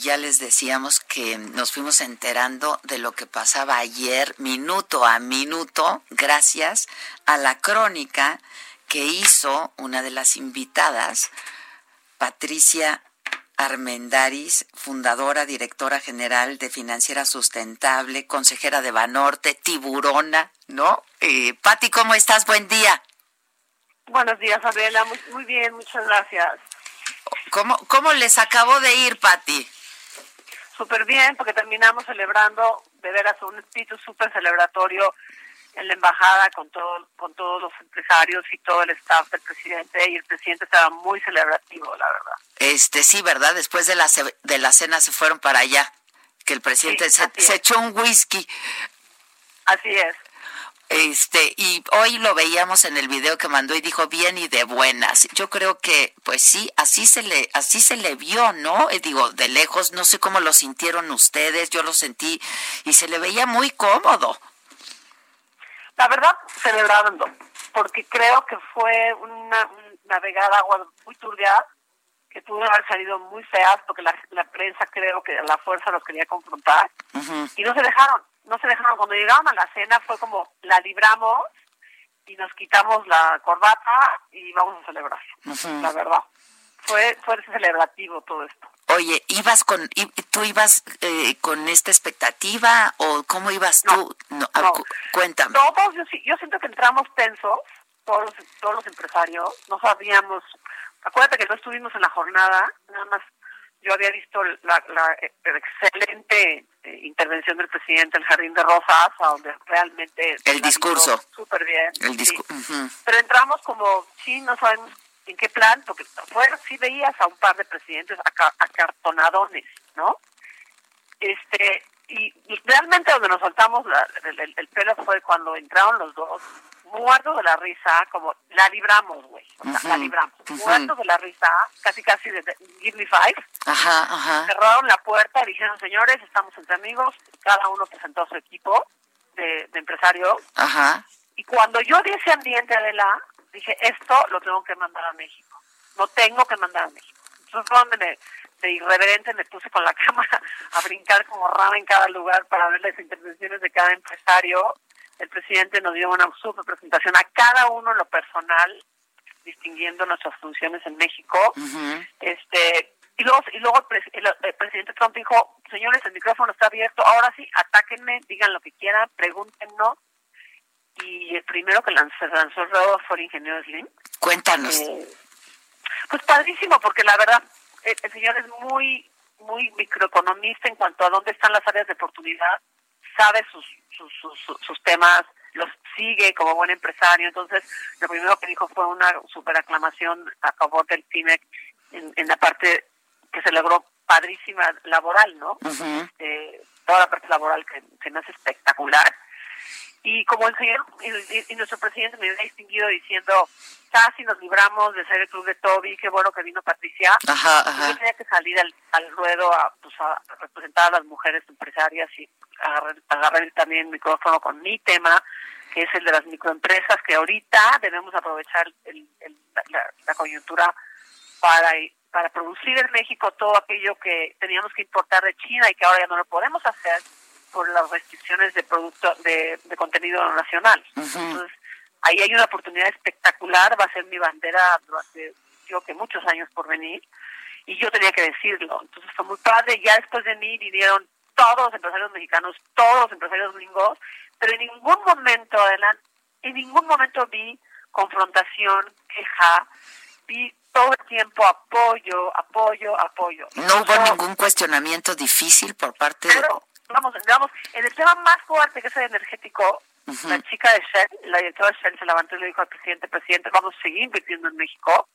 ya les decíamos que nos fuimos enterando de lo que pasaba ayer, minuto a minuto, gracias a la crónica que hizo una de las invitadas, Patricia Armendaris, fundadora, directora general de Financiera Sustentable, consejera de Banorte, tiburona, ¿no? Eh, Pati, ¿cómo estás? Buen día. Buenos días, Adela. Muy, muy bien, muchas gracias. ¿Cómo, ¿Cómo les acabó de ir, Pati? Súper bien, porque terminamos celebrando, de veras, un espíritu súper celebratorio en la embajada con, todo, con todos los empresarios y todo el staff del presidente, y el presidente estaba muy celebrativo, la verdad. Este, sí, ¿verdad? Después de la, de la cena se fueron para allá, que el presidente se, se echó un whisky. Así es. Este, y hoy lo veíamos en el video que mandó y dijo bien y de buenas. Yo creo que, pues sí, así se le, así se le vio, ¿no? Eh, digo, de lejos, no sé cómo lo sintieron ustedes, yo lo sentí y se le veía muy cómodo. La verdad, celebrando, porque creo que fue una, navegada agua muy turbia, que tuvo que haber salido muy feas, porque la, prensa creo que a la fuerza los quería confrontar, y no se dejaron no se dejaron. Cuando llegaron a la cena fue como, la libramos y nos quitamos la corbata y vamos a celebrar, la verdad. Fue, fue celebrativo todo esto. Oye, ¿ibas con, tú ibas eh, con esta expectativa o cómo ibas tú? No, Cuéntame. Todos, yo, yo siento que entramos tensos, todos, todos los empresarios, no sabíamos, acuérdate que no estuvimos en la jornada, nada más yo había visto la, la, excelente eh, intervención del presidente en el Jardín de Rosas, donde realmente... El discurso. Súper bien. El discurso. Pero entramos como, sí, no sabemos en qué plan, porque bueno, sí veías a un par de presidentes acartonadones, ¿no? Este, y, realmente donde nos soltamos el, pelo fue cuando entraron los dos muertos de la risa, como la libramos, güey, la libramos, muertos de la risa, casi casi de Give Me Five, cerraron la puerta y dijeron, señores, estamos entre amigos, cada uno presentó su equipo de, empresarios, y cuando yo di ese ambiente, Adela, dije, esto lo tengo que mandar a México, lo tengo que mandar a México. Entonces donde me, de irreverente me puse con la cámara a brincar como rama en cada lugar para ver las intervenciones de cada empresario el presidente nos dio una super presentación a cada uno en lo personal, distinguiendo nuestras funciones en México. Este y luego, y luego el, presidente Trump dijo, señores, el micrófono está abierto, ahora sí, atáquenme, digan lo que quieran, pregúntenos. Y el primero que lanzó, lanzó el fue el ingeniero Slim. Cuéntanos. Eh, pues padrísimo, porque la verdad, el, el señor es muy, muy microeconomista en cuanto a dónde están las áreas de oportunidad, sabe sus sus, sus, temas, los sigue como buen empresario. Entonces, lo primero que dijo fue una super aclamación a favor del CIMEC en, la parte que se logró padrísima laboral, ¿no? Eh, toda la parte laboral que se me hace espectacular. Y como el señor y, nuestro presidente me había distinguido diciendo, casi nos libramos de ser el club de Toby, qué bueno que vino Patricia. Yo tenía que salir al, al ruedo a, pues, a representar a las mujeres empresarias y agarrar, también el micrófono con mi tema, que es el de las microempresas, que ahorita debemos aprovechar la, coyuntura para, para producir en México todo aquello que teníamos que importar de China y que ahora ya no lo podemos hacer por las restricciones de producto de, contenido nacional. Entonces, ahí hay una oportunidad espectacular, va a ser mi bandera durante, creo que muchos años por venir, y yo tenía que decirlo. Entonces fue muy padre, ya después de mí vinieron todos los empresarios mexicanos, todos los empresarios gringos, pero en ningún momento, adelante, en ningún momento vi confrontación, queja, vi todo el tiempo apoyo, apoyo, apoyo. No hubo ningún cuestionamiento difícil por parte de... Vamos, vamos, en el tema más fuerte que es el energético, la chica de Shell, la directora de Shell se levantó y le dijo al presidente, presidente, vamos a seguir invirtiendo en México.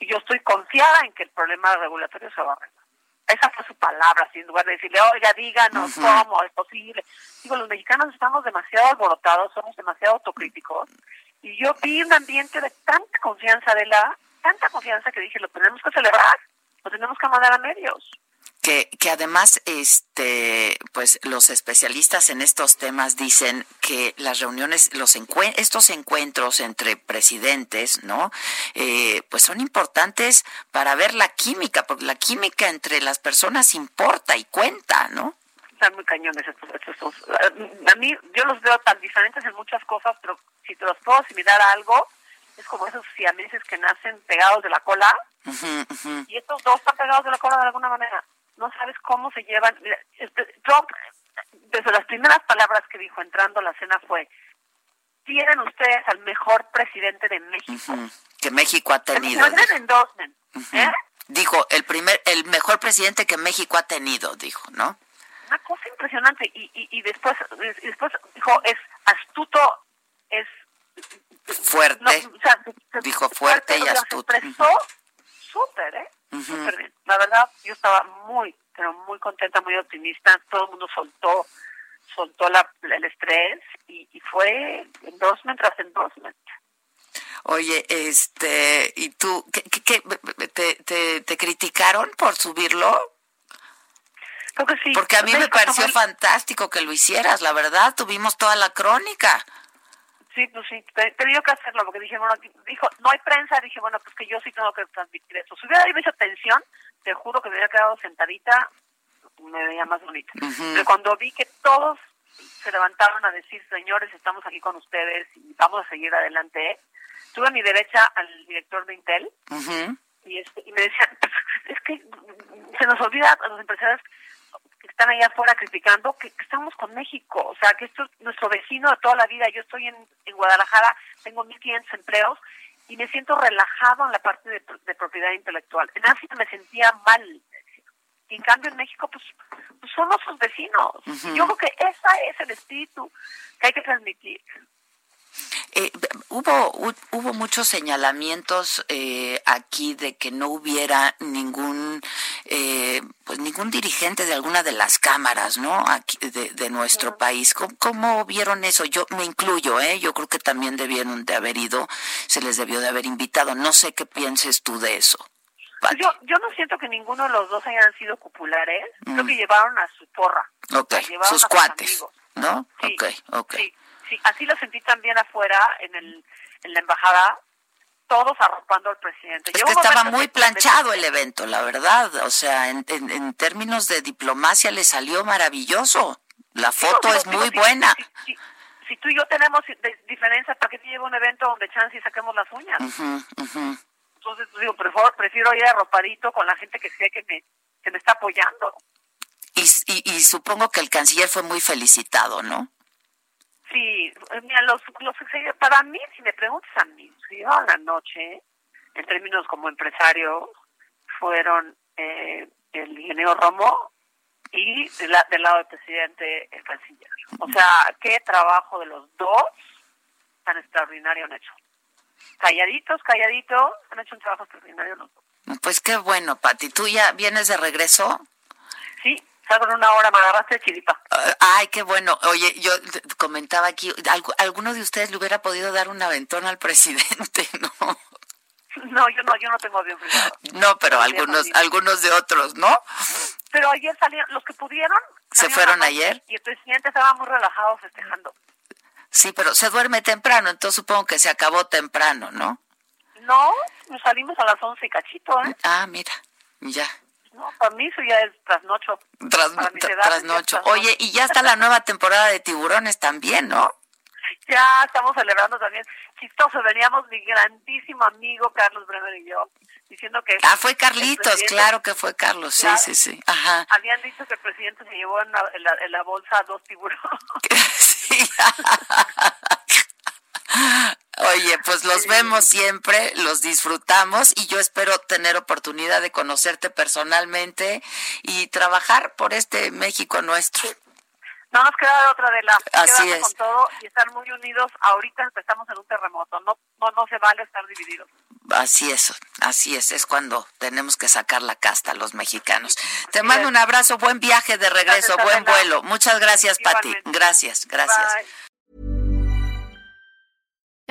Yo estoy confiada en que el problema regulatorio se va a arreglar. esa fue su palabra, sin lugar de decirle, oiga, díganos cómo es posible. Digo, los mexicanos estamos demasiado alborotados, somos demasiado autocríticos. Y yo vi un ambiente de tanta confianza de la, tanta confianza que dije, lo tenemos que celebrar, lo tenemos que mandar a medios que, que además este pues los especialistas en estos temas dicen que las reuniones los estos encuentros entre presidentes no eh, pues son importantes para ver la química porque la química entre las personas importa y cuenta no están muy cañones estos, estos, a mí yo los veo tan diferentes en muchas cosas pero si te los puedo asimilar a algo es como esos siameses que nacen pegados de la cola. Y estos dos están pegados de la cola de alguna manera no sabes cómo se llevan. Este, Trump, desde las primeras palabras que dijo entrando a la cena fue, tienen ustedes al mejor presidente de México. Que México ha tenido. ¿eh? Dijo, el primer, el mejor presidente que México ha tenido, dijo, ¿no? Una cosa impresionante. Y, y, después, y después dijo, es astuto, es... Fuerte. dijo fuerte, y astuto. expresó súper, ¿eh? La verdad, yo estaba muy, pero muy contenta, muy optimista. Todo el mundo soltó soltó la, el estrés y, y fue endorsement tras endorsement. Oye, este, ¿y tú qué, qué, te, te, te, criticaron por subirlo? Creo que sí. Porque a mí me pareció fantástico que lo hicieras, la verdad, tuvimos toda la crónica. Sí, pues sí, te, tenía que hacerlo porque dije, bueno, dijo, no hay prensa, dije, bueno, pues que yo sí tengo que transmitir eso. Si hubiera habido esa tensión, te juro que me hubiera quedado sentadita, me veía más bonita. Pero cuando vi que todos se levantaron a decir, señores, estamos aquí con ustedes y vamos a seguir adelante, tuve a mi derecha al director de Intel y, este, y me decían, pues, es que se nos olvida a los empresarios que están allá afuera criticando, que, estamos con México, o sea, que esto es nuestro vecino de toda la vida. Yo estoy en, en Guadalajara, tengo 1.500 empleos y me siento relajado en la parte de, propiedad intelectual. En África me sentía mal. Y en cambio en México, pues, pues somos sus vecinos. Yo creo que ese es el espíritu que hay que transmitir. Eh, hubo hubo muchos señalamientos eh, aquí de que no hubiera ningún eh, pues ningún dirigente de alguna de las cámaras no aquí de, nuestro país. ¿Cómo, vieron eso yo me incluyo eh yo creo que también debieron de haber ido se les debió de haber invitado. No sé qué pienses tú de eso pues yo yo no siento que ninguno de los dos hayan sido populares. Creo mm. que llevaron a su porra. Okay. sus cuates no sí, okay okay sí, así lo sentí también afuera en, el, en la embajada, todos arropando al presidente. Es que estaba muy planchado el evento, la verdad. O sea, en, en, términos de diplomacia le salió maravilloso. La foto es muy buena. Si, tú y yo tenemos diferencia, ¿para qué te llevo un evento donde chance y saquemos las uñas? Entonces, digo, prefiero, prefiero ir arropadito con la gente que sé que me, que me está apoyando. Y, y, y supongo que el canciller fue muy felicitado, ¿no? Sí, mira, los, los para mí, si me preguntas a mí, si a la noche, en términos como empresario, fueron eh, el ingeniero Romo y del lado del presidente el canciller. O sea, qué trabajo de los dos tan extraordinario han hecho. Calladitos, calladitos, han hecho un trabajo extraordinario los dos. Pues qué bueno, Pati. ¿Tú ya vienes de regreso? Salgo en una hora, me agarraste de chiripa. Ay, qué bueno. Oye, yo comentaba aquí, ¿alguno de ustedes le hubiera podido dar un aventón al presidente, no? No, yo no, yo no tengo avión privado. No, pero algunos, algunos de otros, ¿no? Pero ayer salieron, los que pudieron. ¿Se fueron ayer? Y el presidente estaba muy relajado festejando. Sí, pero se duerme temprano, entonces supongo que se acabó temprano, ¿no? No, nos salimos a las once y cachito, ¿eh? Ah, mira, ya. No, para mí eso ya es trasnocho. trasnocho. Oye, y ya está la nueva temporada de tiburones también, ¿no? Ya estamos celebrando también. Chistoso, veníamos mi grandísimo amigo Carlos Bremer y yo diciendo que... Ah, fue Carlitos, claro que fue Carlos, sí, sí, sí. Ajá. Habían dicho que el presidente se llevó en la, en la, bolsa dos tiburones. sí. Oye, pues los vemos siempre, los disfrutamos y yo espero tener oportunidad de conocerte personalmente y trabajar por este México nuestro. No nos queda otra de la Así es. con todo y estar muy unidos. Ahorita estamos en un terremoto, no, no, no se vale estar divididos. Así es, así es, es cuando tenemos que sacar la casta los mexicanos. Te mando un abrazo, buen viaje de regreso, buen vuelo. Muchas gracias, Pati. Gracias, gracias.